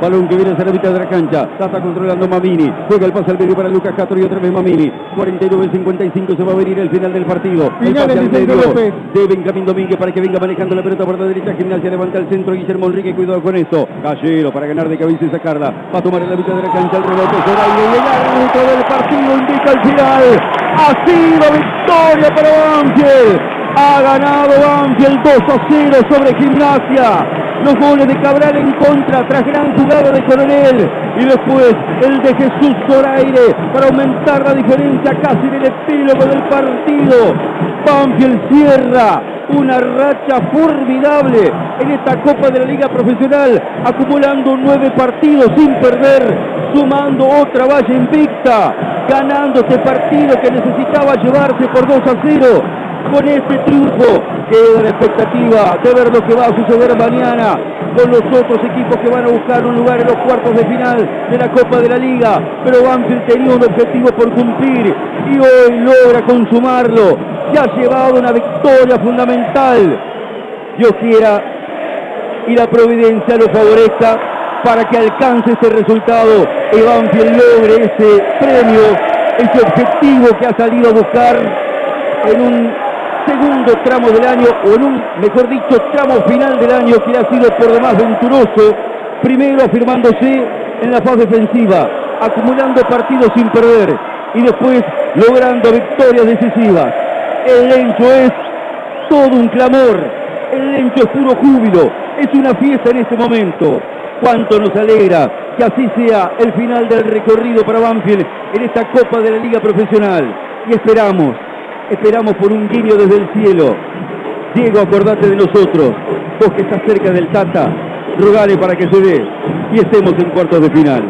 Balón que viene hacia la mitad de la cancha. La está controlando Mamini. Juega el pase al medio para Lucas Castro y otra vez Mamini. 49-55 se va a venir el final del partido. El Finales, pase al medio López. de Benjamín Domínguez para que venga manejando la pelota por la derecha. Gimnasia levanta el centro. Guillermo Enrique, cuidado con esto. Gallero para ganar de cabeza y sacarla. Va a tomar en la mitad de la cancha el rebote. Zoraire y el árbitro del partido indica el final. Ha sido victoria para Banfield. Ha ganado Banfield 2 a 0 sobre Gimnasia. Los goles de Cabral en contra tras gran jugada de Coronel. Y después el de Jesús Zoraire para aumentar la diferencia casi en el epílogo del partido. Banfield cierra una racha formidable en esta Copa de la Liga Profesional, acumulando nueve partidos sin perder, sumando otra valla invicta, ganando este partido que necesitaba llevarse por 2 a 0. Con este triunfo queda la expectativa de ver lo que va a suceder mañana con los otros equipos que van a buscar un lugar en los cuartos de final de la Copa de la Liga. Pero Banfield tenía un objetivo por cumplir y hoy logra consumarlo. Se ha llevado una victoria fundamental. Dios quiera y la providencia lo favorezca para que alcance este resultado y Banfield logre ese premio, ese objetivo que ha salido a buscar en un segundo tramo del año, o en un, mejor dicho, tramo final del año que ha sido por demás venturoso, primero afirmándose en la fase defensiva, acumulando partidos sin perder y después logrando victorias decisivas. El Lencho es todo un clamor, el Lencho es puro júbilo, es una fiesta en este momento. Cuánto nos alegra que así sea el final del recorrido para Banfield en esta Copa de la Liga Profesional. Y esperamos, esperamos por un guiño desde el cielo. Diego, acordate de nosotros. Vos que estás cerca del Tata, rogale para que se dé y estemos en cuartos de final.